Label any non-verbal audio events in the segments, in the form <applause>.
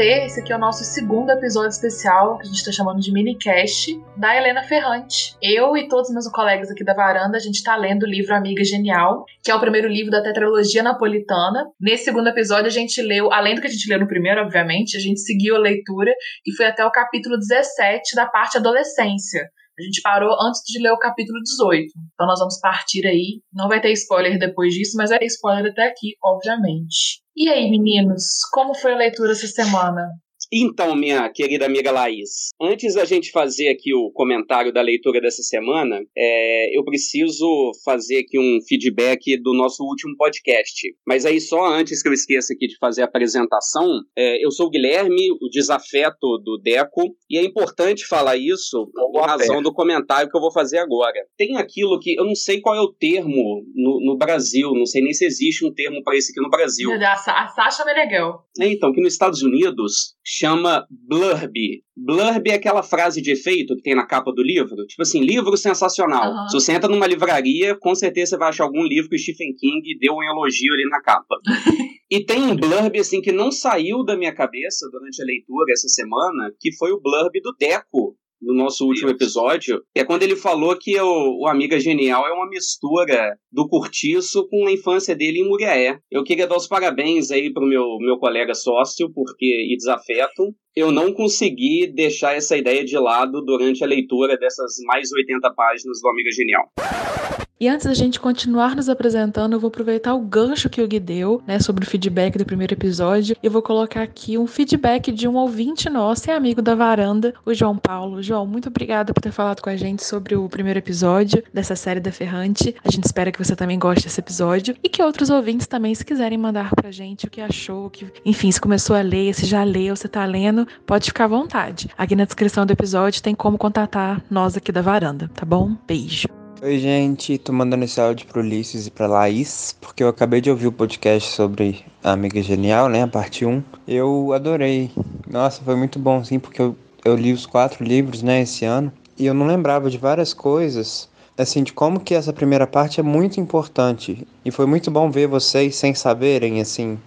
ser, esse aqui é o nosso segundo episódio especial, que a gente está chamando de minicast, da Helena Ferrante. Eu e todos os meus colegas aqui da varanda, a gente está lendo o livro Amiga Genial, que é o primeiro livro da tetralogia napolitana. Nesse segundo episódio, a gente leu, além do que a gente leu no primeiro, obviamente, a gente seguiu a leitura e foi até o capítulo 17 da parte adolescência. A gente parou antes de ler o capítulo 18. Então nós vamos partir aí. Não vai ter spoiler depois disso, mas ter spoiler até aqui, obviamente. E aí, meninos, como foi a leitura essa semana? Então, minha querida amiga Laís, antes da gente fazer aqui o comentário da leitura dessa semana, é, eu preciso fazer aqui um feedback do nosso último podcast. Mas aí, só antes que eu esqueça aqui de fazer a apresentação, é, eu sou o Guilherme, o desafeto do Deco, e é importante falar isso por razão do comentário que eu vou fazer agora. Tem aquilo que eu não sei qual é o termo no, no Brasil, não sei nem se existe um termo para isso aqui no Brasil. A, a Sasha Meneghel. É, então, que nos Estados Unidos chama blurb. Blurb é aquela frase de efeito que tem na capa do livro. Tipo assim, livro sensacional. Uhum. Se você entra numa livraria, com certeza você vai achar algum livro que o Stephen King deu um elogio ali na capa. <laughs> e tem um blurb, assim, que não saiu da minha cabeça durante a leitura essa semana, que foi o blurb do Deco, no nosso último episódio, é quando ele falou que o, o Amiga Genial é uma mistura do Curtiço com a infância dele em Muriaé. Eu queria dar os parabéns aí pro meu, meu colega sócio, porque, e desafeto, eu não consegui deixar essa ideia de lado durante a leitura dessas mais 80 páginas do Amiga Genial. E antes da gente continuar nos apresentando, eu vou aproveitar o gancho que o Gui deu, né, sobre o feedback do primeiro episódio. E eu vou colocar aqui um feedback de um ouvinte nosso e amigo da varanda, o João Paulo. João, muito obrigada por ter falado com a gente sobre o primeiro episódio dessa série da Ferrante. A gente espera que você também goste desse episódio e que outros ouvintes também, se quiserem mandar pra gente o que achou, que, enfim, se começou a ler, se já leu, se tá lendo, pode ficar à vontade. Aqui na descrição do episódio tem como contatar nós aqui da varanda, tá bom? Beijo. Oi, gente. Tô mandando esse áudio pro Ulisses e pra Laís, porque eu acabei de ouvir o podcast sobre a Amiga Genial, né? A parte 1. Eu adorei. Nossa, foi muito bom, sim, porque eu, eu li os quatro livros, né, esse ano. E eu não lembrava de várias coisas, assim, de como que essa primeira parte é muito importante. E foi muito bom ver vocês sem saberem, assim,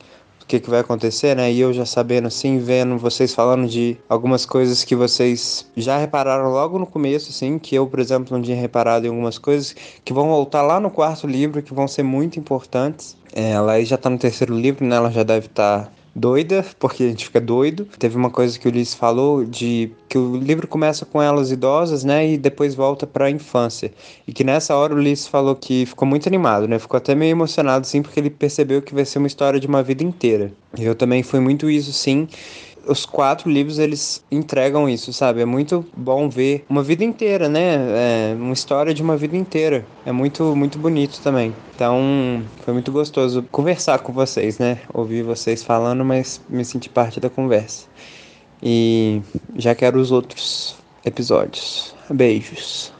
o que, que vai acontecer, né? E eu já sabendo assim, vendo vocês falando de algumas coisas que vocês já repararam logo no começo, assim, que eu, por exemplo, não tinha reparado em algumas coisas que vão voltar lá no quarto livro, que vão ser muito importantes. É, ela aí já tá no terceiro livro, né? Ela já deve estar. Tá doida, porque a gente fica doido. Teve uma coisa que o Ulisses falou de que o livro começa com elas idosas, né, e depois volta para a infância. E que nessa hora o Ulisses falou que ficou muito animado, né? Ficou até meio emocionado sim, porque ele percebeu que vai ser uma história de uma vida inteira. Eu também fui muito isso sim os quatro livros eles entregam isso, sabe? É muito bom ver uma vida inteira, né? É uma história de uma vida inteira. É muito, muito bonito também. Então, foi muito gostoso conversar com vocês, né? Ouvir vocês falando, mas me sentir parte da conversa. E já quero os outros episódios. Beijos.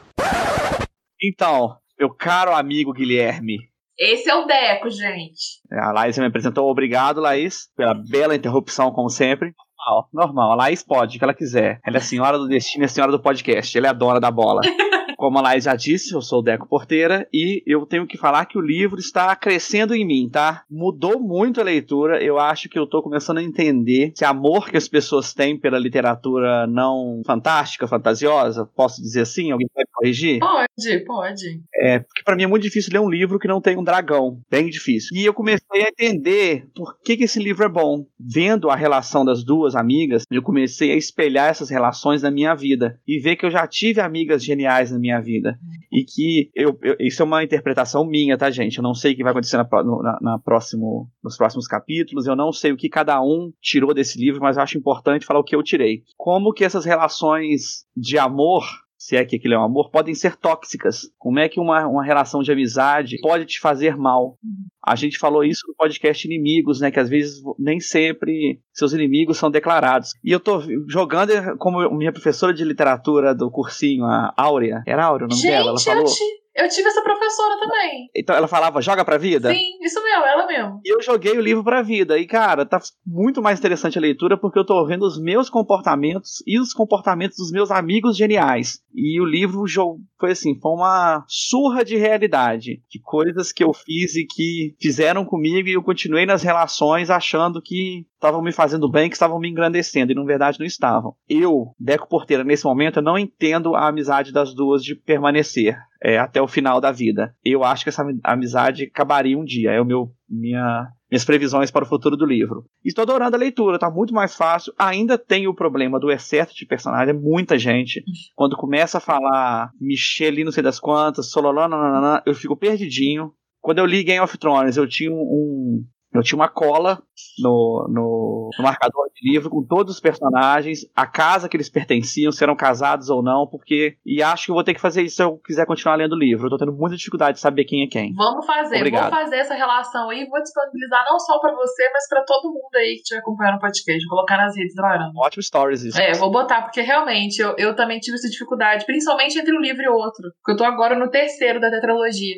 Então, meu caro amigo Guilherme, esse é o Deco, gente. A Laís me apresentou. Obrigado, Laís, pela bela interrupção, como sempre normal, normal. A Laís pode, o que ela quiser. Ela é a senhora do destino e a senhora do podcast. Ela é a dona da bola. <laughs> Como a Laís já disse, eu sou o Deco Porteira e eu tenho que falar que o livro está crescendo em mim, tá? Mudou muito a leitura. Eu acho que eu tô começando a entender esse amor que as pessoas têm pela literatura não fantástica, fantasiosa. Posso dizer assim? Alguém pode corrigir? Pode, pode. É, porque para mim é muito difícil ler um livro que não tem um dragão. Bem difícil. E eu comecei a entender por que, que esse livro é bom. Vendo a relação das duas amigas, eu comecei a espelhar essas relações na minha vida e ver que eu já tive amigas geniais na minha vida. E que eu, eu, isso é uma interpretação minha, tá, gente? Eu não sei o que vai acontecer na, na, na, próximo, nos próximos capítulos, eu não sei o que cada um tirou desse livro, mas eu acho importante falar o que eu tirei. Como que essas relações de amor se é que aquilo é um amor, podem ser tóxicas. Como é que uma, uma relação de amizade pode te fazer mal? A gente falou isso no podcast Inimigos, né? Que às vezes nem sempre seus inimigos são declarados. E eu tô jogando como minha professora de literatura do cursinho, a Áurea. Era Áurea o nome gente, dela? Ela falou. Eu te Eu tive essa professora também. Então ela falava, joga pra vida? Sim, isso mesmo, ela mesmo. E eu joguei o livro pra vida. E, cara, tá muito mais interessante a leitura porque eu tô vendo os meus comportamentos e os comportamentos dos meus amigos geniais. E o livro foi assim, foi uma surra de realidade. De coisas que eu fiz e que fizeram comigo e eu continuei nas relações achando que estavam me fazendo bem, que estavam me engrandecendo, e na verdade não estavam. Eu, Deco Porteira, nesse momento, eu não entendo a amizade das duas de permanecer é, até o final da vida. Eu acho que essa amizade acabaria um dia. É o meu minha minhas previsões para o futuro do livro. Estou adorando a leitura, tá muito mais fácil. Ainda tem o problema do excesso de personagem, é muita gente. Quando começa a falar Michelle, não sei das quantas, Sololana, eu fico perdidinho. Quando eu li Game of Thrones, eu tinha um, eu tinha uma cola no, no, no, marcador de livro com todos os personagens, a casa que eles pertenciam, se eram casados ou não, porque. E acho que eu vou ter que fazer isso se eu quiser continuar lendo o livro. Eu tô tendo muita dificuldade de saber quem é quem. Vamos fazer, Obrigado. vou fazer essa relação aí, vou disponibilizar não só para você, mas para todo mundo aí que estiver acompanhando o podcast. Vou colocar nas redes da Varanda. Ótimo stories isso. É, vou botar, porque realmente eu, eu também tive essa dificuldade, principalmente entre um livro e outro. Porque eu tô agora no terceiro da tetralogia.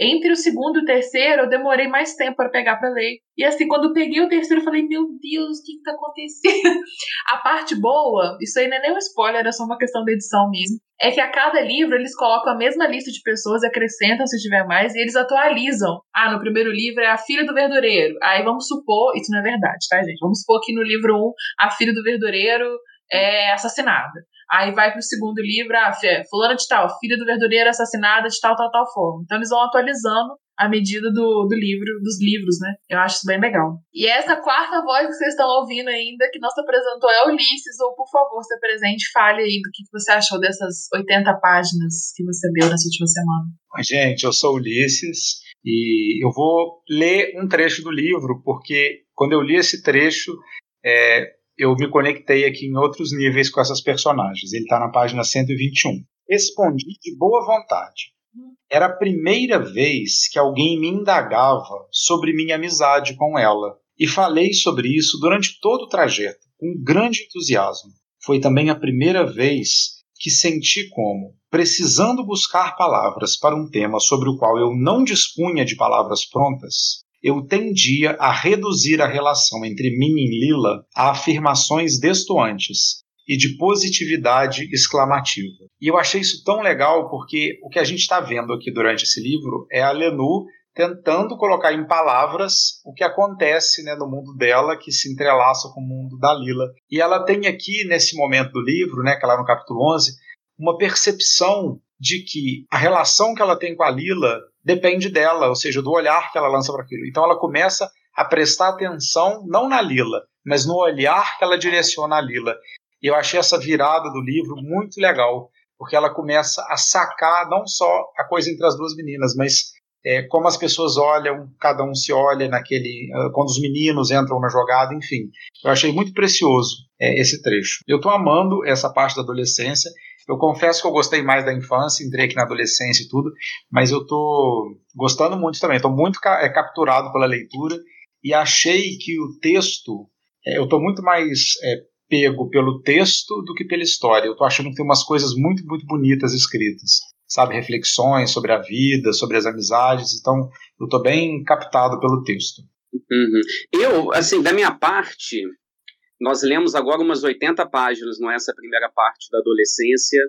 Entre o segundo e o terceiro, eu demorei mais tempo para pegar para ler. E assim, quando eu peguei o terceiro, eu falei, meu Deus, o que, que tá acontecendo? <laughs> a parte boa, isso aí não é nem um spoiler, é só uma questão da edição mesmo. É que a cada livro eles colocam a mesma lista de pessoas, acrescentam se tiver mais, e eles atualizam. Ah, no primeiro livro é a filha do verdureiro. Aí vamos supor, isso não é verdade, tá, gente? Vamos supor que no livro 1 a filha do verdureiro é assassinada. Aí vai pro segundo livro, ah, fulana de tal, filha do verdureiro assassinada de tal, tal, tal forma. Então eles vão atualizando à medida do, do livro, dos livros, né? Eu acho isso bem legal. E essa quarta voz que vocês estão ouvindo ainda, que nos apresentou é Ulisses, ou por favor, se apresente, fale aí do que você achou dessas 80 páginas que você leu nessa última semana. Gente, eu sou Ulisses e eu vou ler um trecho do livro, porque quando eu li esse trecho, é, eu me conectei aqui em outros níveis com essas personagens. Ele está na página 121. Respondi de boa vontade. Era a primeira vez que alguém me indagava sobre minha amizade com ela, e falei sobre isso durante todo o trajeto, com grande entusiasmo. Foi também a primeira vez que senti como, precisando buscar palavras para um tema sobre o qual eu não dispunha de palavras prontas, eu tendia a reduzir a relação entre mim e Lila a afirmações destoantes e de positividade exclamativa. E eu achei isso tão legal porque o que a gente está vendo aqui durante esse livro é a Lenu tentando colocar em palavras o que acontece né, no mundo dela, que se entrelaça com o mundo da Lila. E ela tem aqui, nesse momento do livro, né, que é no capítulo 11, uma percepção de que a relação que ela tem com a Lila depende dela, ou seja, do olhar que ela lança para aquilo. Então ela começa a prestar atenção não na Lila, mas no olhar que ela direciona a Lila. E eu achei essa virada do livro muito legal, porque ela começa a sacar não só a coisa entre as duas meninas, mas é, como as pessoas olham, cada um se olha naquele. Ah, quando os meninos entram na jogada, enfim. Eu achei muito precioso é, esse trecho. Eu estou amando essa parte da adolescência eu confesso que eu gostei mais da infância, entrei aqui na adolescência e tudo, mas eu tô gostando muito também. Estou muito é, capturado pela leitura e achei que o texto, é, eu estou muito mais é, pego pelo texto do que pela história. Eu estou achando que tem umas coisas muito, muito bonitas escritas, sabe, reflexões sobre a vida, sobre as amizades. Então, eu estou bem captado pelo texto. Uhum. Eu, assim, da minha parte, nós lemos agora umas 80 páginas, não é essa primeira parte da adolescência,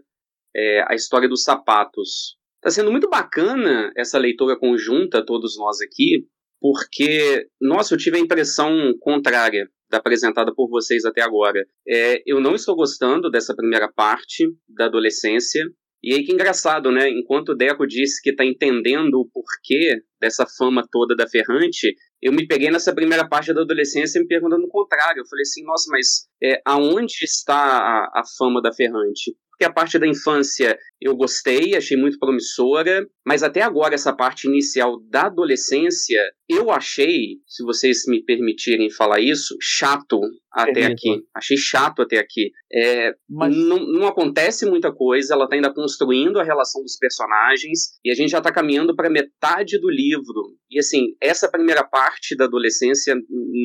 é, a história dos sapatos. Está sendo muito bacana essa leitura conjunta, todos nós aqui, porque, nossa, eu tive a impressão contrária da apresentada por vocês até agora. É, eu não estou gostando dessa primeira parte da adolescência. E aí que engraçado, né? Enquanto o Deco disse que está entendendo o porquê dessa fama toda da Ferrante, eu me peguei nessa primeira parte da adolescência me perguntando o contrário. Eu falei assim, nossa, mas é, aonde está a, a fama da Ferrante? Porque a parte da infância eu gostei, achei muito promissora, mas até agora essa parte inicial da adolescência eu achei, se vocês me permitirem falar isso, chato até aqui. Achei chato até aqui. É, Mas... não, não, acontece muita coisa, ela está ainda construindo a relação dos personagens e a gente já está caminhando para metade do livro. E assim, essa primeira parte da adolescência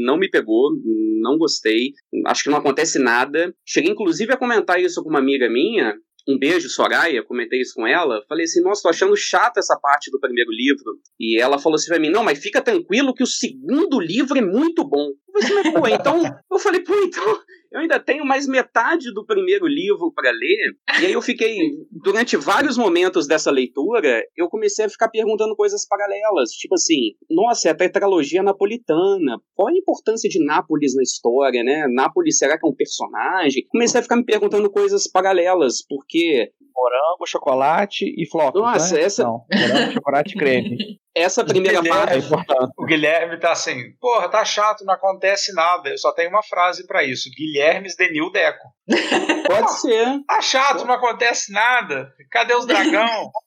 não me pegou, não gostei. Acho que não acontece nada. Cheguei inclusive a comentar isso com uma amiga minha um beijo, Soraya, comentei isso com ela. Falei assim, nossa, tô achando chato essa parte do primeiro livro. E ela falou assim pra mim, não, mas fica tranquilo que o segundo livro é muito bom. Assim, mas pô, <laughs> então. Eu falei, pô, então eu ainda tenho mais metade do primeiro livro para ler. E aí eu fiquei, durante vários momentos dessa leitura, eu comecei a ficar perguntando coisas paralelas. Tipo assim, nossa, é a tetralogia napolitana. Qual a importância de Nápoles na história, né? Nápoles, será que é um personagem? Comecei a ficar me perguntando coisas paralelas, porque morango, chocolate e flocos. Nossa, né? essa. Não, morango, chocolate e creme. <laughs> Essa primeira parte. É importante. O Guilherme tá assim, porra, tá chato, não acontece nada. Eu só tenho uma frase para isso: Guilhermes Denil Deco. Pode ser. Tá chato, não acontece nada. Cadê os dragão? <laughs>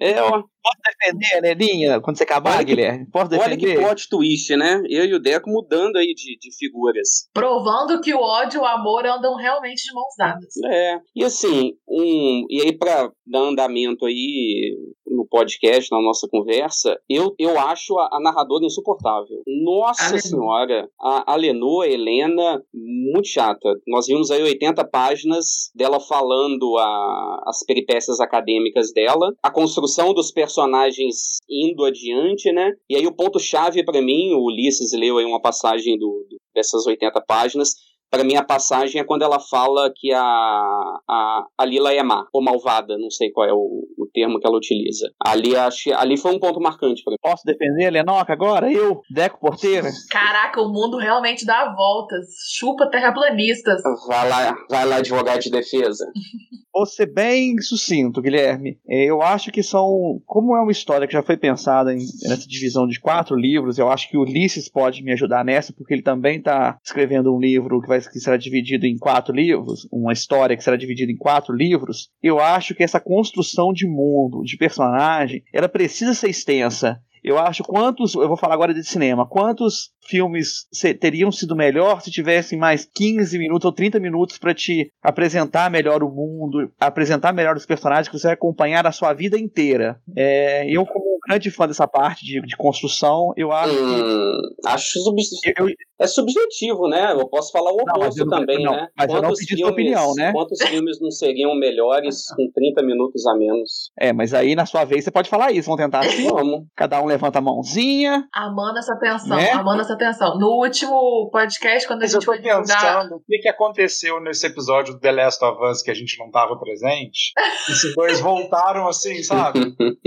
É, ó. Posso defender a Nelinha quando você acabar, Olha Guilherme? Posso defender? Olha que plot twist, né? Eu e o Deco mudando aí de, de figuras. Provando que o ódio e o amor andam realmente de mãos dadas. É. E assim, um, e aí para dar andamento aí no podcast, na nossa conversa, eu, eu acho a, a narradora insuportável. Nossa A senhora, a, a Lenô, a Helena, muito chata. Nós vimos aí 80 páginas dela falando a, as peripécias acadêmicas dela, a construção dos personagens indo adiante, né? E aí o ponto-chave para mim, o Ulisses leu aí uma passagem do, do- dessas 80 páginas, para mim, a passagem é quando ela fala que a, a, a Lila é má, ou malvada, não sei qual é o, o termo que ela utiliza. Ali, acho, ali foi um ponto marcante para mim. Posso defender a Lenoca agora? Eu, Deco Porteira? Caraca, o mundo realmente dá voltas. Chupa terraplanistas. Vai lá, vai lá, advogado de defesa. <laughs> Vou ser bem sucinto, Guilherme. É, Eu acho que são. Como é uma história que já foi pensada em- nessa divisão de quatro livros, eu acho que o Ulisses pode me ajudar nessa, porque ele também está escrevendo um livro que, vai, que será dividido em quatro livros, uma história que será dividida em quatro livros. Eu acho que essa construção de mundo, de personagem, ela precisa ser extensa. Eu acho quantos, eu vou falar agora de cinema, quantos filmes teriam sido melhor se tivessem mais 15 minutos ou 30 minutos para te apresentar melhor o mundo, apresentar melhor os personagens que você vai acompanhar a sua vida inteira. É, eu, como um grande fã dessa parte de, de construção, eu acho que. Hum, acho sub- Eu, eu- é subjetivo, né? Eu posso falar o oposto não- também, não, né? mas eu não Quantos pedi sua opinião, né? Quantos filmes não seriam melhores <laughs> com 30 minutos a menos? é, mas aí na sua vez você pode falar isso. Vamos tentar assim? Vamos. Cada um levanta a mãozinha. Amando essa tensão, Né? amando essa tensão. No último podcast, quando a Mas eu gente tô foi divulgar. pensando o que, que aconteceu nesse episódio do The Last of Us que a gente não tava presente. <laughs> Esses dois voltaram assim, sabe?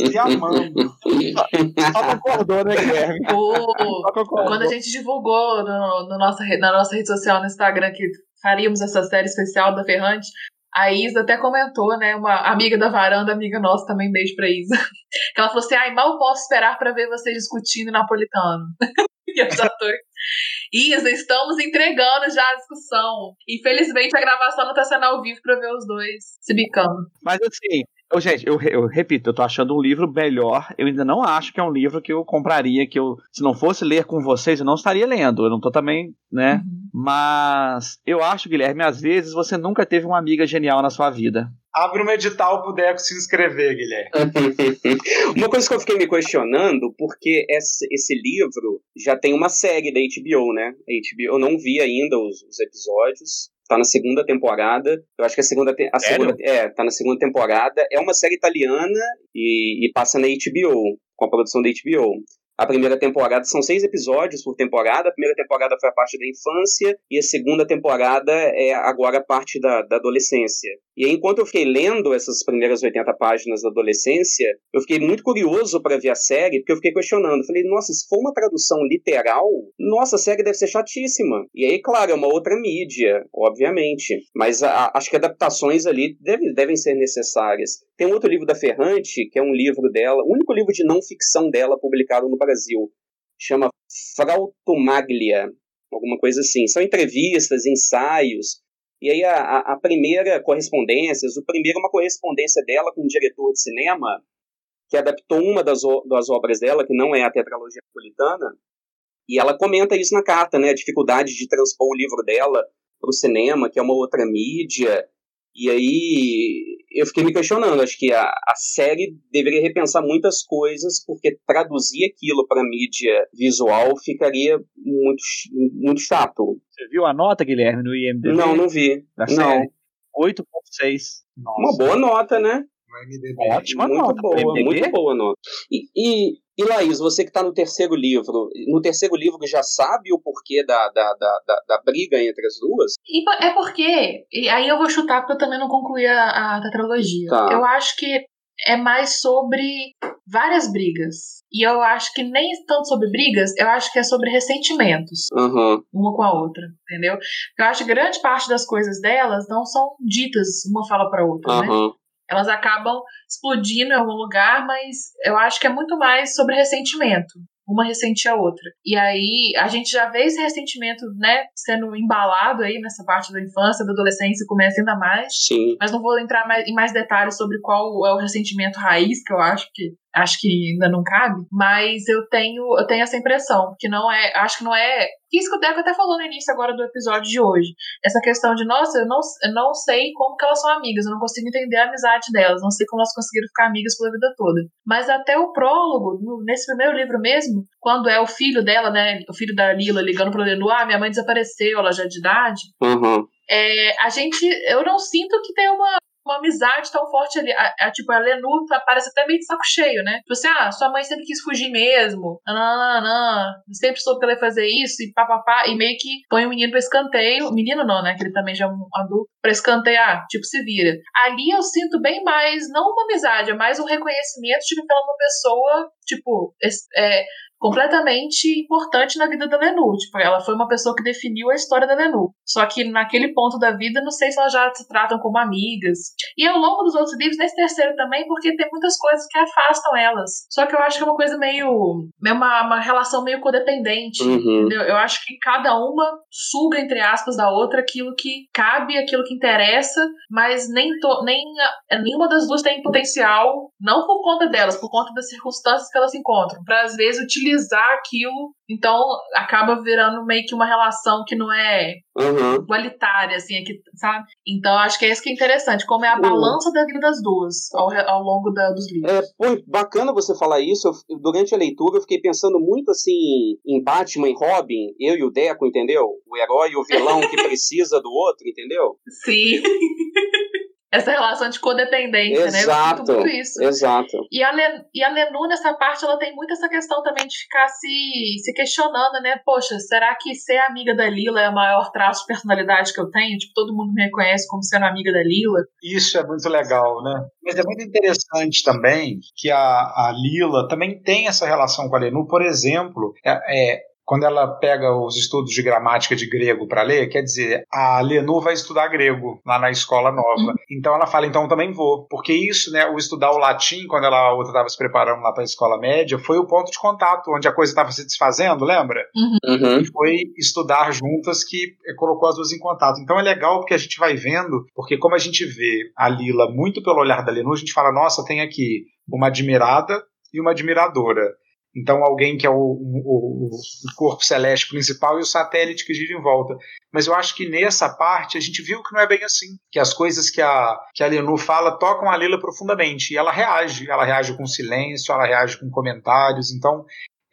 Se <laughs> amando. Só concordou, né, Guilherme? o- Só concordou. Quando a gente divulgou no, no nossa, na nossa rede social, no Instagram, que faríamos essa série especial da Ferrante, a Isa até comentou, né? Uma amiga da varanda, amiga nossa também, beijo pra Isa. <laughs> Que ela falou assim: ai, mal posso esperar pra ver vocês discutindo napolitano. <laughs> e eu já tô. Isa, estamos entregando já a discussão. Infelizmente a gravação não tá sendo ao vivo pra ver os dois se bicando. Mas assim, eu, gente, eu, eu repito, eu tô achando um livro melhor. Eu ainda não acho que é um livro que eu compraria, que eu, se não fosse ler com vocês, eu não estaria lendo. Eu não tô também, né? Mas eu acho, Guilherme, às vezes você nunca teve uma amiga genial na sua vida. Abre um edital pro Deco se inscrever, Guilherme. <laughs> Uma coisa que eu fiquei me questionando, porque esse, esse livro já tem uma série da HBO, né? A HBO, eu não vi ainda os, os episódios. Tá na segunda temporada. Eu acho que a segunda, a Sério? segunda é, tá na segunda temporada. É uma série italiana e, e passa na HBO, com a produção da HBO. A primeira temporada são seis episódios por temporada. A primeira temporada foi a parte da infância e a segunda temporada é agora a parte da, da adolescência. E aí, enquanto eu fiquei lendo essas primeiras 80 páginas da adolescência, eu fiquei muito curioso para ver a série, porque eu fiquei questionando. Falei, nossa, se for uma tradução literal, nossa, a série deve ser chatíssima. E aí, claro, é uma outra mídia, obviamente. Mas a- acho que adaptações ali deve- devem ser necessárias. Tem um outro livro da Ferrante, que é um livro dela, o único livro de não ficção dela publicado no Brasil. Chama Frautomaglia, alguma coisa assim. São entrevistas, ensaios. E aí a, a- primeira correspondência, o primeiro é uma correspondência dela com um diretor de cinema que adaptou uma das, das obras dela, que não é a tetralogia napolitana, e ela comenta isso na carta, né, a dificuldade de transpor o livro dela para o cinema, que é uma outra mídia, e aí eu fiquei me questionando, acho que a, a série deveria repensar muitas coisas, porque traduzir aquilo para mídia visual ficaria muito, muito chato. Você viu a nota, Guilherme, no IMDb? Não, não vi. da Não. série? 8.6. Uma boa nota, né? Ótima muito nota. boa, MDB? muito boa nota. E, e, e Laís, você que está no terceiro livro, no terceiro livro já sabe o porquê da, da, da, da, da briga entre as duas? E é porque, e aí eu vou chutar porque eu também não concluí a, a tetralogia. Tá. Eu acho que é mais sobre várias brigas. E eu acho que nem tanto sobre brigas, eu acho que é sobre ressentimentos, Aham. uma com a outra, entendeu? Eu acho que grande parte das coisas delas não são ditas uma fala pra outra, né? Elas acabam explodindo em algum lugar, mas eu acho que é muito mais sobre ressentimento. Uma ressente a outra. E aí, a gente já vê esse ressentimento, né, sendo embalado aí nessa parte da infância, da adolescência, começa ainda mais. Sim. Mas não vou entrar mais- em mais detalhes sobre qual é o ressentimento raiz, que eu acho que acho que ainda não cabe, mas eu tenho eu tenho essa impressão, que não é, acho que não é, isso que o Deco até falou no início agora do episódio de hoje, essa questão de, nossa, eu não, eu não sei como que elas são amigas, eu não consigo entender a amizade delas, não sei como elas conseguiram ficar amigas pela vida toda. Mas até o prólogo, nesse primeiro livro mesmo, quando é o filho dela, né, o filho da Lila ligando pra Lenu, ah, minha mãe desapareceu, ela já é de idade, Aham. é, a gente, eu não sinto que tem uma, uma amizade tão forte ali. A, a- tipo, a Lenu parece até meio de saco cheio, né? Tipo assim, ah, sua mãe sempre quis fugir mesmo. Não, não, não. Sempre soube que ela ia fazer isso e papapá. E meio que põe o menino pra escanteio. Menino não, né? Que ele também já é um adulto. Pra escantear, tipo, se vira. Ali eu sinto bem mais, não uma amizade, é mais um reconhecimento, tipo, pela uma pessoa, tipo, é, completamente importante na vida da Lenu. Tipo, ela foi uma pessoa que definiu a história da Lenu. Só que naquele ponto da vida, não sei se elas já se tratam como amigas. E ao longo dos outros livros, nesse terceiro também, porque tem muitas coisas que afastam elas. Só que eu acho que é uma coisa meio. meio uma, uma relação meio codependente. Uhum. Entendeu? Eu acho que cada uma suga, entre aspas, da outra aquilo que cabe, aquilo que interessa, mas nem, to, nem nenhuma das duas tem potencial, não por conta delas, por conta das circunstâncias que elas se encontram, para às vezes utilizar aquilo. Então acaba virando meio que uma relação que não é Aham. igualitária, assim, é que, sabe? Então acho que é isso que é interessante, como é a Uhum. balança da vida das duas ao, ao longo da- dos livros. É, pô, bacana você falar isso. Eu- durante a leitura eu fiquei pensando muito assim em Batman e Robin, eu e o Deco, entendeu? O herói e o vilão que <laughs> precisa do outro, entendeu? Sim. Essa relação de codependência, né? Eu Exato. sinto muito isso. Exato. E a, Len, e a Lenu, nessa parte, ela tem muito essa questão também de ficar se, se questionando, né? Poxa, será que ser amiga da Lila é o maior traço de personalidade que eu tenho? Tipo, todo mundo me reconhece como sendo amiga da Lila. Isso é muito legal, né? Mas é muito interessante também que a, a Lila também tem essa relação com a Lenu. Por exemplo, é, é, quando ela pega os estudos de gramática de grego para ler, quer dizer, a Lenu vai estudar grego lá na escola nova. Então ela fala, então eu também vou. Porque isso, né, o estudar o latim, quando ela a outra estava se preparando lá para a escola média, foi o ponto de contato, onde a coisa estava se desfazendo, lembra? Uhum. e foi estudar juntas que eh, colocou as duas em contato. Então é legal porque a gente vai vendo, porque como a gente vê a Lila muito pelo olhar da Lenu, a gente fala, nossa, tem aqui uma admirada e uma admiradora. Então alguém que é o, o- o corpo celeste principal e o satélite que gira em volta. Mas eu acho que nessa parte a gente viu que não é bem assim. Que as coisas que a, que a Lenu fala tocam a Lila profundamente. E ela reage. Ela reage com silêncio, ela reage com comentários. Então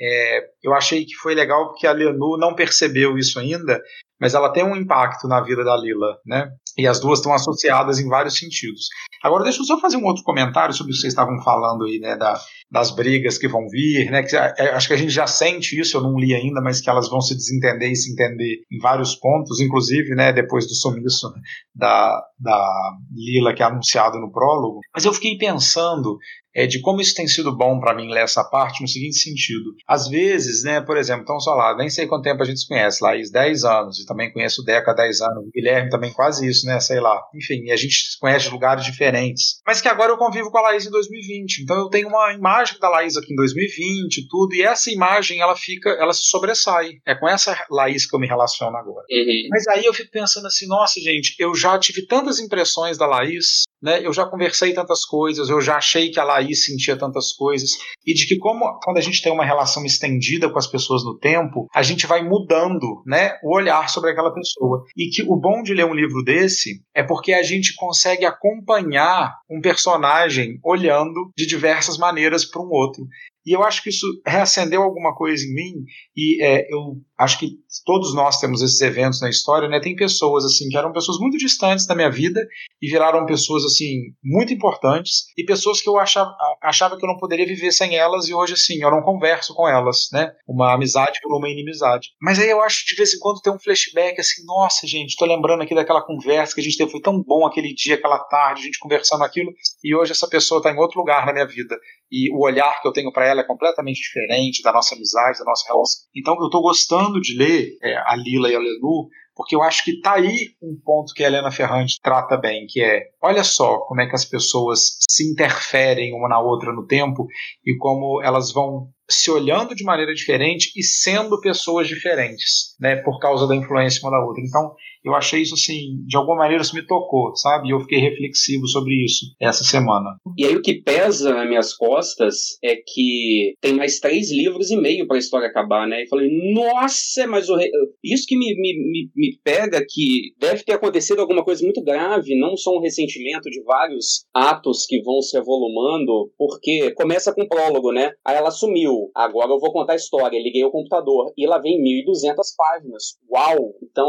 é, eu achei que foi legal porque a Lenu não percebeu isso ainda, mas ela tem um impacto na vida da Lila, né? E as duas estão associadas em vários sentidos. Agora, deixa eu só fazer um outro comentário sobre o que vocês estavam falando aí, né? Da, das brigas que vão vir, né? Que, é, acho que a gente já sente isso, eu não li ainda, mas que elas vão se desentender e se entender em vários pontos, inclusive, né? Depois do sumiço da, da Lila, que é anunciado no prólogo. Mas eu fiquei pensando é, de como isso tem sido bom para mim ler essa parte no seguinte sentido. Às vezes, né, por exemplo, então, sei lá, nem sei quanto tempo a gente se conhece, Laís, 10 anos, e também conheço o Deca há 10 anos, o Guilherme também quase isso, né, sei lá. Enfim, e a gente se conhece de lugares diferentes. Mas que agora eu convivo com a Laís em 2020, então eu tenho uma imagem da Laís aqui em 2020 e tudo, e essa imagem, ela fica, ela se sobressai. É com essa Laís que eu me relaciono agora. Uhum. Mas aí eu fico pensando assim, nossa, gente, eu já tive tantas impressões da Laís, né? Eu já conversei tantas coisas, eu já achei que a Laís sentia tantas coisas, e de que como quando a gente tem uma relação estendida com as pessoas no tempo, a gente vai mudando, né, o olhar sobre aquela pessoa. E que o bom de ler um livro desse é porque a gente consegue acompanhar um personagem olhando de diversas maneiras para um outro. E eu acho que isso reacendeu alguma coisa em mim. E é, eu, acho que todos nós temos esses eventos na história, né? Tem pessoas assim que eram pessoas muito distantes da minha vida e viraram pessoas assim muito importantes e pessoas que eu achava, achava que eu não poderia viver sem elas e hoje assim eu não converso com elas, né? Uma amizade por uma inimizade. Mas aí eu acho de vez em quando tem um flashback assim, nossa gente, tô lembrando aqui daquela conversa que a gente teve, foi tão bom aquele dia, aquela tarde, a gente conversando aquilo e hoje essa pessoa está em outro lugar na minha vida e o olhar que eu tenho para ela é completamente diferente da nossa amizade, da nossa relação. Então eu estou gostando de ler é, a Lila e a Lelu porque eu acho que tá aí um ponto que a Helena Ferrante trata bem, que é, olha só como é que as pessoas se interferem uma na outra no tempo e como elas vão se olhando de maneira diferente e sendo pessoas diferentes, né, por causa da influência uma da outra. Então, eu achei isso assim, de alguma maneira isso me tocou, sabe? E eu fiquei reflexivo sobre isso essa semana. E aí o que pesa nas minhas costas é que tem mais três livros e meio para a história acabar, né? E falei, nossa, mas o re... isso que me, me, me, pega que deve ter acontecido alguma coisa muito grave, não só um ressentimento de vários atos que vão se evolumando, porque começa com o prólogo, né? Aí ela sumiu, agora eu vou contar a história, liguei o computador e lá vem 1.200 páginas. Uau! Então,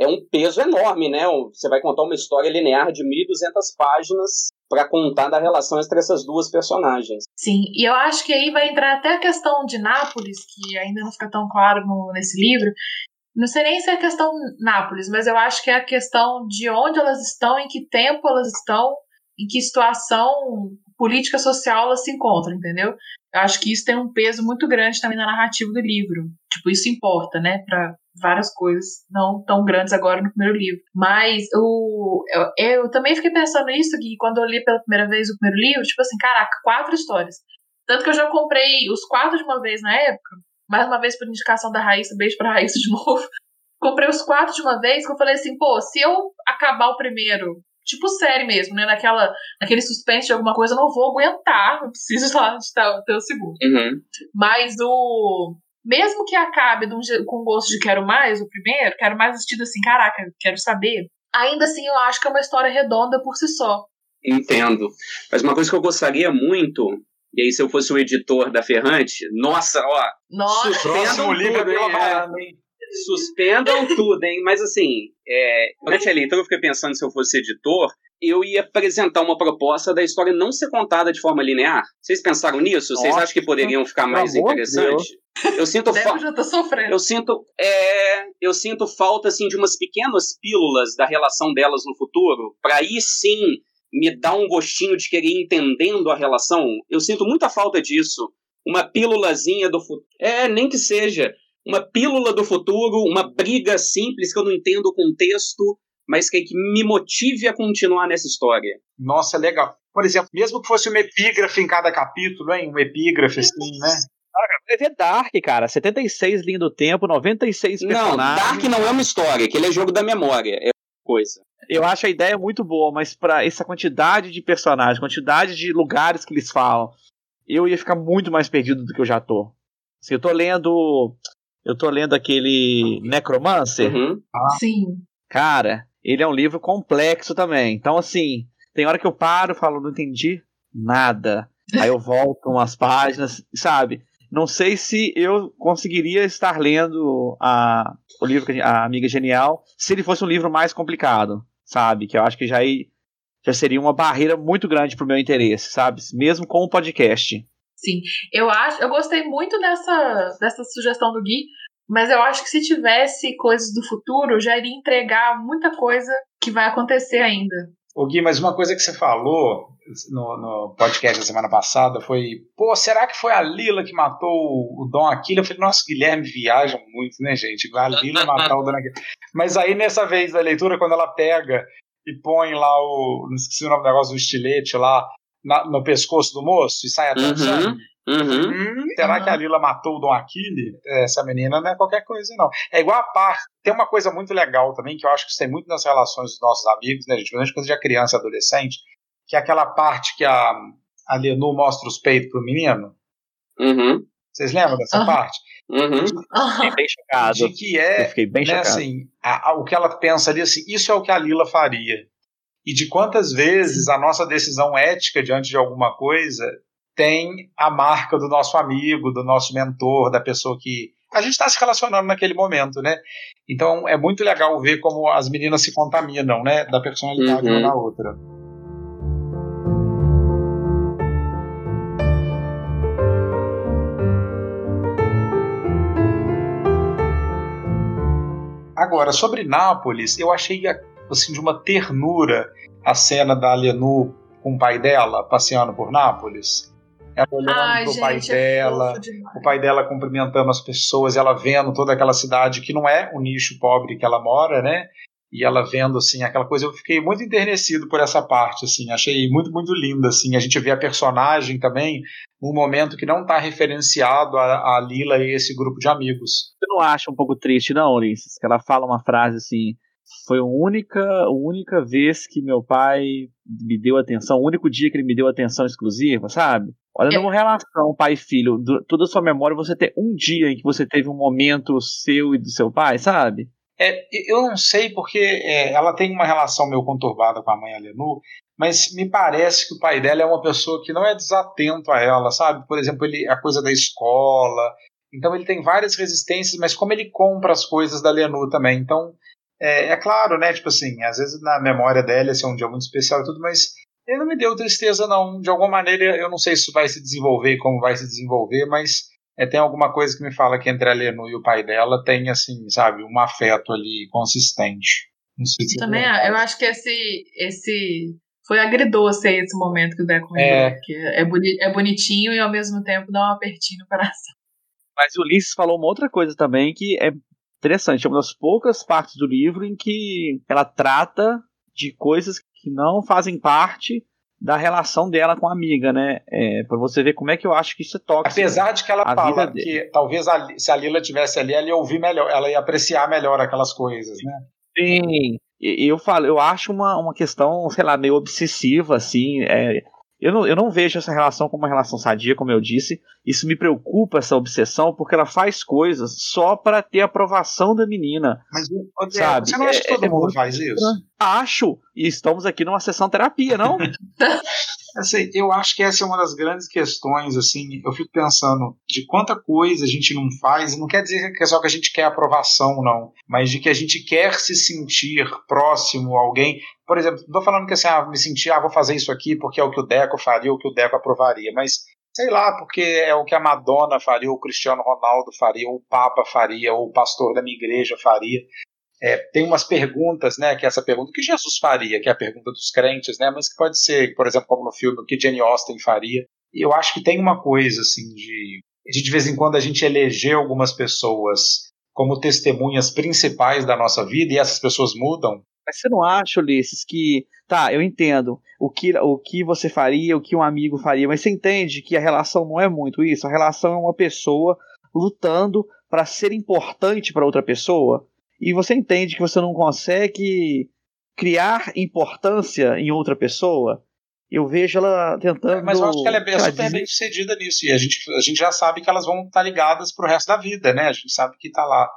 é um peso enorme, né? Você vai contar uma história linear de 1.200 páginas para contar da relação entre essas duas personagens. Sim, e eu acho que aí vai entrar até a questão de Nápoles, que ainda não fica tão claro no, nesse livro. Não sei nem se é a questão Nápoles, mas eu acho que é a questão de onde elas estão, em que tempo elas estão, em que situação política social elas se encontram, entendeu? Eu acho que isso tem um peso muito grande também na narrativa do livro. Tipo, isso importa, né, para várias coisas, não tão grandes agora no primeiro livro. Mas o, eu, eu também fiquei pensando nisso, que quando eu li pela primeira vez o primeiro livro, tipo assim, caraca, quatro histórias. Tanto que eu já comprei os quatro de uma vez na época, mais uma vez por indicação da Raíssa, beijo pra Raíssa de <laughs> novo. comprei os quatro de uma vez, que eu falei assim, pô, se eu acabar o primeiro tipo série mesmo, né? Naquela, naquele suspense de alguma coisa, eu não vou aguentar, eu preciso lá de ter o segundo. Uhum. Mas o. Mesmo que acabe um, com gosto de quero mais, o primeiro, quero mais vestido assim, caraca, quero saber. Ainda assim, eu acho que é uma história redonda por si só. Entendo. Mas uma coisa que eu gostaria muito, e aí se eu fosse o editor da Ferrante, nossa, ó, nossa. suspendam tudo, hein? Suspendam tudo, hein? Mas assim, é, durante a leitura eu fiquei pensando se eu fosse editor, eu ia apresentar uma proposta da história não ser contada de forma linear. Vocês pensaram nisso? Vocês acham que poderiam ficar mais interessante? Eu sinto falta. Eu sinto, é, eu sinto falta assim de umas pequenas pílulas da relação delas no futuro, para aí sim me dar um gostinho de querer ir entendendo a relação. Eu sinto muita falta disso. Uma pílulazinha do futuro. É, nem que seja uma pílula do futuro, uma briga simples que eu não entendo o contexto, mas que, que me motive a continuar nessa história. Nossa, legal. Por exemplo, mesmo que fosse uma epígrafe em cada capítulo, hein? Uma epígrafe assim, né? Vai ver Dark, cara. 76 linha do tempo, 96 personagens. Não, Dark não é uma história, que ele é jogo da memória. É coisa. Eu acho a ideia muito boa, mas para essa quantidade de personagens, quantidade de lugares que eles falam, eu ia ficar muito mais perdido do que eu já tô. Assim, eu tô lendo eu tô lendo aquele Necromancer. Uhum. Ah. Sim. Cara, ele é um livro complexo também. Então, assim, tem hora que eu paro falo, não entendi nada. Aí eu volto umas páginas, sabe? Não sei se eu conseguiria estar lendo a, o livro A Amiga Genial se ele fosse um livro mais complicado, sabe? Que eu acho que já, já seria uma barreira muito grande pro meu interesse, sabe? Mesmo com o podcast. Sim, eu acho, eu gostei muito dessa, dessa sugestão do Gui, mas eu acho que se tivesse coisas do futuro, já iria entregar muita coisa que vai acontecer ainda. O Gui, mas uma coisa que você falou no, no podcast da semana passada foi: pô, será que foi a Lila que matou o Dom Aquila? Eu falei, nossa, Guilherme viaja muito, né, gente? A Lila matar o Dom Aquila. Mas aí, nessa vez da leitura, quando ela pega e põe lá o. Não esqueci o nome do negócio do estilete lá, na, no pescoço do moço e sai até uhum. Uhum. Hum, será uhum. que a Lila matou o Dom Aquile? Essa menina não é qualquer coisa, não. É igual a parte. Tem uma coisa muito legal também, que eu acho que tem muito nas relações dos nossos amigos, né, gente? Principalmente quando a gente é criança e adolescente, que é aquela parte que a, a Lenu mostra os peitos pro menino. Uhum. Vocês lembram dessa parte? Uhum. Fiquei bem chocado. De que é, eu fiquei bem né, chocado. Assim, a, a, o que ela pensa ali, assim, isso é o que a Lila faria e de quantas vezes a nossa decisão ética diante de alguma coisa tem a marca do nosso amigo, do nosso mentor, da pessoa que a gente está se relacionando naquele momento, né? Então é muito legal ver como as meninas se contaminam, né? Da personalidade uhum. uma da outra. Agora, sobre Nápoles, eu achei assim de uma ternura a cena da Lenu com o pai dela passeando por Nápoles. Ela olhando Ai, pro gente, pai é dela, é o pai dela cumprimentando as pessoas, ela vendo toda aquela cidade que não é o nicho pobre que ela mora, né? E ela vendo assim aquela coisa, eu fiquei muito enternecido por essa parte, assim, achei muito muito linda, assim. A gente vê a personagem também num momento que não está referenciado a, a Lila e esse grupo de amigos. Você não acha um pouco triste, não, Ulisses? Que ela fala uma frase assim: foi a única, a única vez que meu pai me deu atenção, o único dia que ele me deu atenção exclusiva, sabe? Olha, é. numa relação pai e filho, do, toda a sua memória, você ter um dia em que você teve um momento seu e do seu pai, sabe? É, eu não sei porque é, ela tem uma relação meio conturbada com a mãe Alenu, mas me parece que o pai dela é uma pessoa que não é desatento a ela, sabe? Por exemplo, ele, a coisa da escola. Então ele tem várias resistências, mas como ele compra as coisas da Lenu também. Então, é, é claro, né? Tipo assim, às vezes na memória dela esse é um dia muito especial e tudo, mas ele não me deu tristeza, não. De alguma maneira, eu não sei se isso vai se desenvolver, como vai se desenvolver, mas é, tem alguma coisa que me fala que entre a Lenu e o pai dela tem, assim, sabe, um afeto ali consistente. Não sei se Também, eu acho que esse, esse foi agridoce aí esse momento que o Deco me é. que é, boni é bonitinho e ao mesmo tempo dá um apertinho no coração. <laughs> Mas o Ulisses falou uma outra coisa também que é interessante, é uma das poucas partes do livro em que ela trata de coisas que não fazem parte da relação dela com a amiga, né? É, para você ver como é que eu acho que isso toca. Apesar de que ela fala que talvez a, se a Lila tivesse ali, ela ia ouvir melhor, ela ia apreciar melhor aquelas coisas, né? Sim. Eu falo, eu acho uma, uma questão, sei lá, meio obsessiva, assim. É, eu não, eu não vejo essa relação como uma relação sadia, como eu disse. Isso me preocupa, essa obsessão, porque ela faz coisas só para ter a aprovação da menina. Mas sabe? você não acha é, que todo é, mundo é faz isso? Acho. E estamos aqui numa sessão terapia, não? <laughs> assim, eu acho que essa é uma das grandes questões. Assim, eu fico pensando de quanta coisa a gente não faz. Não quer dizer que é só que a gente quer aprovação, não. Mas de que a gente quer se sentir próximo a alguém. Por exemplo, não estou falando que assim, ah, me sentir, ah, vou fazer isso aqui porque é o que o Deco faria, o que o Deco aprovaria, mas sei lá, porque é o que a Madonna faria, ou o Cristiano Ronaldo faria, ou o Papa faria, ou o pastor da minha igreja faria. É, tem umas perguntas, né, que é essa pergunta que Jesus faria, que é a pergunta dos crentes, né, mas que pode ser, por exemplo, como no filme, o que Jane Austen faria. E eu acho que tem uma coisa, assim, de, de de vez em quando a gente eleger algumas pessoas como testemunhas principais da nossa vida e essas pessoas mudam, mas você não acha, Ulisses, que. Tá, eu entendo o que, o que você faria, o que um amigo faria, mas você entende que a relação não é muito isso? A relação é uma pessoa lutando para ser importante para outra pessoa. E você entende que você não consegue criar importância em outra pessoa? Eu vejo ela tentando. Mas eu acho que ela é super bem sucedida nisso. E a gente, a gente já sabe que elas vão estar ligadas pro resto da vida, né? A gente sabe que tá lá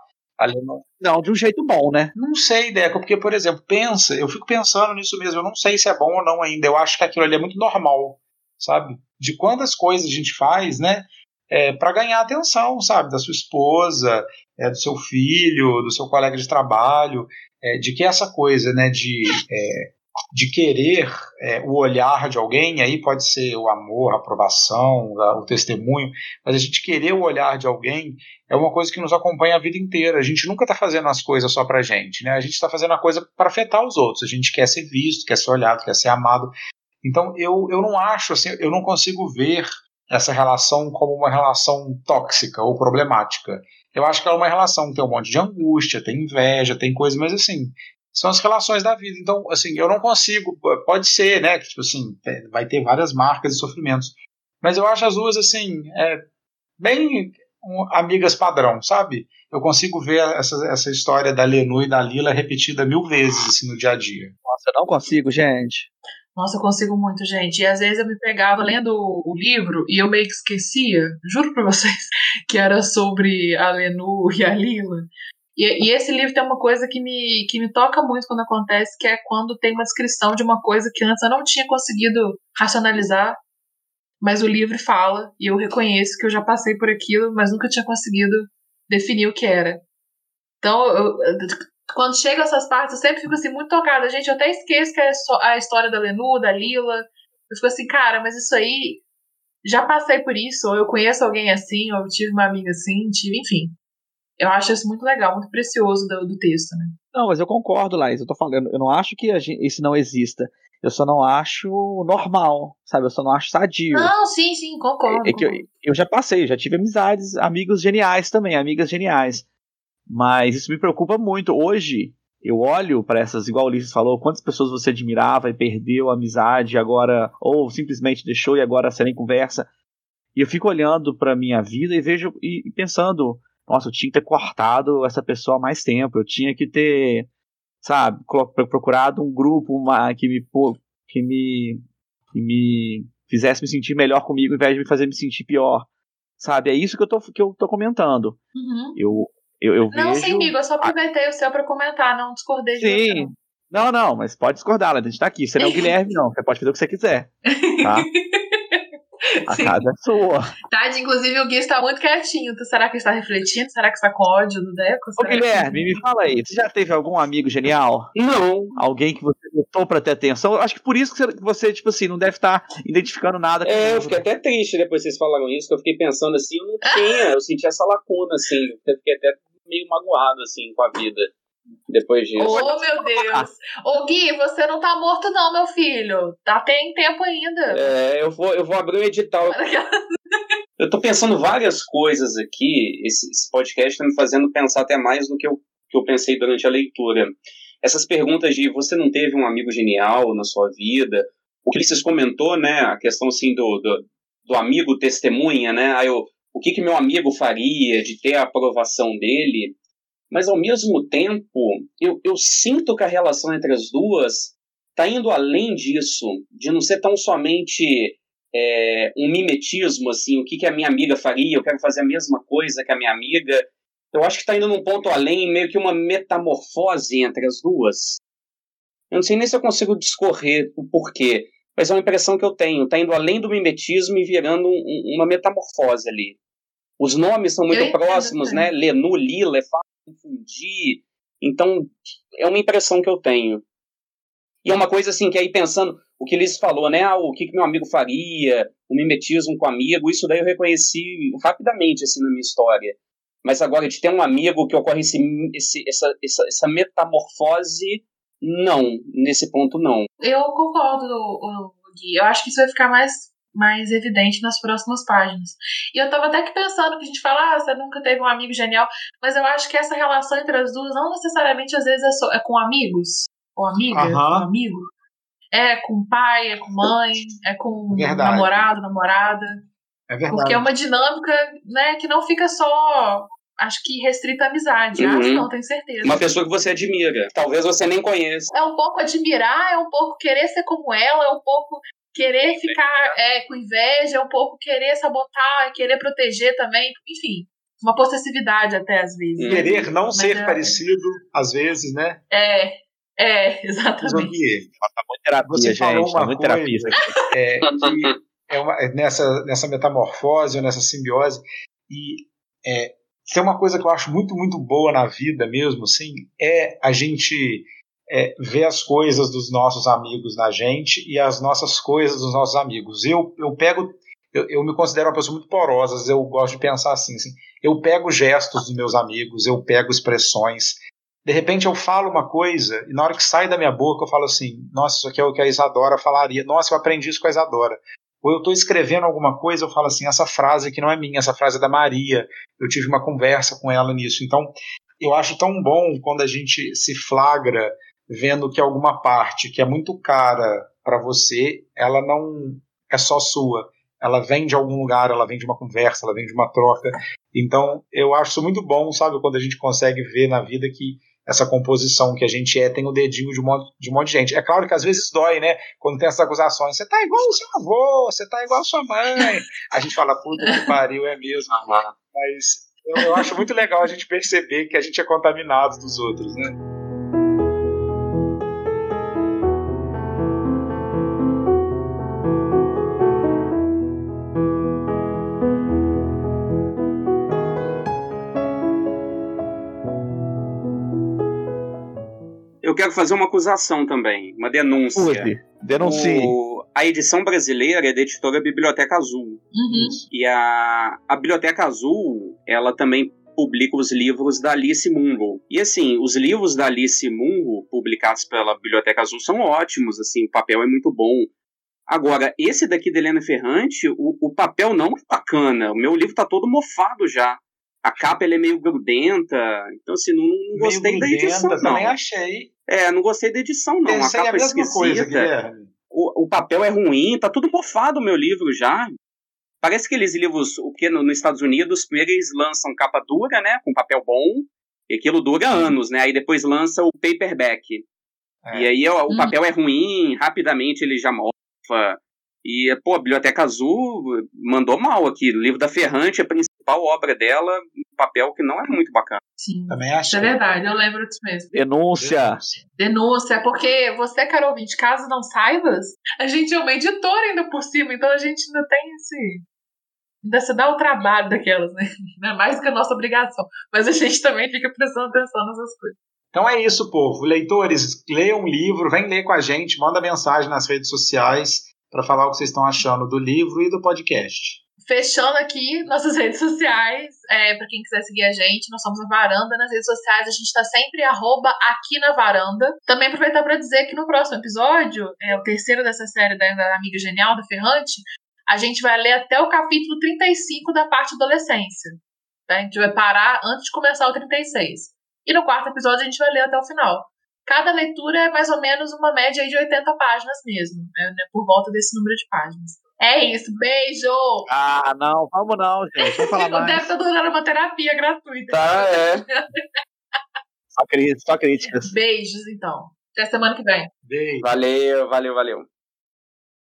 não, de um jeito bom, né? Não sei, Deco, porque, por exemplo, pensa, eu fico pensando nisso mesmo, eu não sei se é bom ou não ainda, eu acho que aquilo ali é muito normal, sabe? De quantas coisas a gente faz, né? É, para ganhar atenção, sabe? Da sua esposa, é, do seu filho, do seu colega de trabalho, é, de que essa coisa, né, de é, de querer é, o olhar de alguém, aí pode ser o amor, a aprovação, o testemunho, mas a gente querer o olhar de alguém é uma coisa que nos acompanha a vida inteira. A gente nunca está fazendo as coisas só para gente, né? A gente está fazendo a coisa para afetar os outros. A gente quer ser visto, quer ser olhado, quer ser amado. Então eu, eu não acho assim, eu não consigo ver essa relação como uma relação tóxica ou problemática. Eu acho que é uma relação que tem um monte de angústia, tem inveja, tem coisa, mas assim, são as relações da vida. Então, assim, eu não consigo, pode ser, né, que, tipo assim, vai ter várias marcas e sofrimentos, mas eu acho as duas, assim, é, bem amigas padrão, sabe? Eu consigo ver essa, essa história da Lenu e da Lila repetida mil vezes, assim, no dia a dia. Nossa, eu não consigo, gente. Nossa, eu consigo muito, gente. E às vezes eu me pegava lendo o, livro e eu meio que esquecia, juro pra vocês, <laughs> que era sobre a Lenu e a Lila. E, e, esse livro tem uma coisa que me, que me toca muito quando acontece, que é quando tem uma descrição de uma coisa que antes eu não tinha conseguido racionalizar, mas o livro fala, e eu reconheço que eu já passei por aquilo, mas nunca tinha conseguido definir o que era. Então, eu, quando chega essas partes, eu sempre fico assim, muito tocada. Gente, eu até esqueço que é a história da Lenu, da Lila. Eu fico assim, cara, mas isso aí. Já passei por isso, ou eu conheço alguém assim, ou eu tive uma amiga assim, tive, enfim. Eu acho isso muito legal, muito precioso do, do texto, né? Não, mas eu concordo, Laís. Eu tô falando, eu não acho que gente, isso não exista. Eu só não acho normal, sabe? Eu só não acho sadio. Não, sim, sim, concordo. É, é que eu, eu, já passei, já tive amizades, amigos geniais também, amigas geniais. Mas isso me preocupa muito. Hoje, eu olho para essas, igual o Ulisses falou, quantas pessoas você admirava e perdeu a amizade agora, ou simplesmente deixou e agora você nem conversa. E eu fico olhando para minha vida e vejo e pensando, nossa, eu tinha que ter cortado essa pessoa há mais tempo, eu tinha que ter sabe, procurado um grupo uma, que, me, que, me, que me fizesse me sentir melhor comigo, ao invés de me fazer me sentir pior. Sabe, é isso que eu tô, que eu tô comentando. Uhum. Eu, eu, eu não, vejo... sim, amigo, eu só aproveitei o seu para comentar, não discordei de sim. você. Não. Não, não, mas pode discordar, a gente tá aqui. Você não é o <laughs> Guilherme, não. Você pode fazer o que você quiser. Tá? <laughs> <laughs> A Sim. casa é sua. Tade, inclusive o Gui está muito quietinho. Será que está refletindo? Será que está com ódio do Deco? Ô, Guilherme, que... me fala aí. Você já teve algum amigo genial? Não. Alguém que você lutou pra ter atenção? Acho que por isso que você, tipo assim, não deve estar identificando nada. É, eu fiquei até triste depois que vocês falaram isso, que eu fiquei pensando assim, eu não tinha, eu senti essa lacuna, assim. Eu fiquei até meio magoado, assim, com a vida depois disso. Oh, meu Deus! Ô, Gui, você não tá morto, não, meu filho. Tá, tem tempo ainda. É, eu vou, eu vou abrir o edital. <laughs> eu tô pensando várias coisas aqui. Esse, esse podcast tá me fazendo pensar até mais do que eu, que eu pensei durante a leitura. Essas perguntas de você não teve um amigo genial na sua vida? O que vocês comentou, né? A questão assim do, do, do amigo testemunha, né? Aí eu, o que, que meu amigo faria de ter a aprovação dele? Mas ao mesmo tempo eu, eu sinto que a relação entre as duas está indo além disso, de não ser tão somente é, um mimetismo, assim, o que, que a minha amiga faria, eu quero fazer a mesma coisa que a minha amiga. Eu acho que está indo num ponto além, meio que uma metamorfose entre as duas. Eu não sei nem se eu consigo discorrer o porquê, mas é uma impressão que eu tenho. Está indo além do mimetismo e virando um, uma metamorfose ali. Os nomes são muito próximos, né? Lenu, Lila, é fácil confundir. Então, é uma impressão que eu tenho. E é uma coisa assim, que aí pensando, o que Liz falou, né? Ah, o que, que meu amigo faria, o mimetismo com amigo, isso daí eu reconheci rapidamente, assim, na minha história. Mas agora, de ter um amigo que ocorre esse, esse, essa, essa, essa metamorfose, não, nesse ponto não. Eu concordo, Gui. Eu acho que isso vai ficar mais mais evidente nas próximas páginas. E eu tava até que pensando que a gente fala, ah, você nunca teve um amigo genial, mas eu acho que essa relação entre as duas não necessariamente às vezes é, só, é com amigos, ou amiga, uhum. com amigo. É com pai, é com mãe, é com verdade. namorado, namorada. É verdade. Porque é uma dinâmica, né, que não fica só acho que restrita à amizade. Uhum. Acho não, tenho certeza. Uma pessoa que você admira. Talvez você nem conheça. É um pouco admirar, é um pouco querer ser como ela, é um pouco querer ficar é, com inveja, um pouco querer sabotar, querer proteger também, enfim, uma possessividade até às vezes. Querer não Mas ser é... parecido, às vezes, né? É, é, exatamente. Tá muito terapia, você gente, falou tá uma tá coisa é, que é uma, é nessa, nessa metamorfose, nessa simbiose, e é, tem uma coisa que eu acho muito, muito boa na vida mesmo, assim, é a gente é, ver as coisas dos nossos amigos na gente e as nossas coisas dos nossos amigos. Eu, eu pego, eu, eu me considero uma pessoa muito porosa, eu gosto de pensar assim, assim, eu pego gestos dos meus amigos, eu pego expressões, de repente eu falo uma coisa e na hora que sai da minha boca eu falo assim, nossa, isso aqui é o que a Isadora falaria, nossa, eu aprendi isso com a Isadora. Ou eu estou escrevendo alguma coisa, eu falo assim, essa frase aqui não é minha, essa frase é da Maria, eu tive uma conversa com ela nisso. Então, eu acho tão bom quando a gente se flagra vendo que alguma parte que é muito cara para você, ela não é só sua. Ela vem de algum lugar, ela vem de uma conversa, ela vem de uma troca. Então, eu acho muito bom, sabe, quando a gente consegue ver na vida que essa composição que a gente é tem o dedinho de um, monte, de um monte de gente. É claro que às vezes dói, né? Quando tem essas acusações. Você tá igual o seu avô, você tá igual a sua mãe. A gente fala, puta que pariu, é mesmo. Mas eu, eu acho muito legal a gente perceber que a gente é contaminado dos outros, né? Quero fazer uma acusação também, uma denúncia. Use. Denuncie. O, a edição brasileira é da editora Biblioteca Azul. Uhum. E a, a Biblioteca Azul, ela também publica os livros da Alice Munro. E assim, os livros da Alice Munro, publicados pela Biblioteca Azul, são ótimos, assim, o papel é muito bom. Agora, esse daqui da Helena Ferrante, o, o papel não é bacana. O meu livro tá todo mofado já. A capa ela é meio grudenta, então assim, não, não gostei da edição, não. Também achei. É, não gostei da edição, não. Pensei a capa a mesma esquisita. coisa, Guilherme. o, o papel é ruim, tá tudo mofado o meu livro já. Parece aqueles livros, o que no, nos Estados Unidos, primeiro eles lançam capa dura, né, com papel bom, e aquilo dura anos, né, aí depois lança o paperback. É. E aí ó, o Hum. papel é ruim, rapidamente ele já mofa. E, pô, a Biblioteca Azul mandou mal aqui. O livro da Ferrante, a principal obra dela, um papel que não é muito bacana. Sim. Também achei. é verdade, eu lembro disso mesmo. Denúncia. Denúncia, porque você, Carol ouvinte, caso não saibas, a gente é uma editora ainda por cima, então a gente ainda tem esse. Ainda se dá o trabalho daquelas, né? <laughs> Não é mais do que a nossa obrigação. Mas a gente também fica prestando atenção nessas coisas. Então é isso, povo. Leitores, leiam um livro, vem ler com a gente, manda mensagem nas redes sociais para falar o que vocês estão achando do livro e do podcast. Fechando aqui nossas <laughs> redes sociais, é, para quem quiser seguir a gente, nós somos a Varanda nas redes sociais, a gente está sempre arroba aqui na varanda. Também aproveitar para dizer que no próximo episódio, é o terceiro dessa série da, da Amiga Genial, da Ferrante, a gente vai ler até o capítulo 35 da parte adolescência. Tá? A gente vai parar antes de começar o 36. E no quarto episódio a gente vai ler até o final. Cada leitura é mais ou menos uma média de 80 páginas mesmo, né? por volta desse número de páginas. É isso, beijo! Ah, não, vamos não, gente. Vamos falar Não <laughs> deve mais. estar durando uma terapia gratuita. Tá, é. <laughs> Só críticas, só críticas. Beijos, então. Até semana que vem. Beijo. Valeu, valeu, valeu.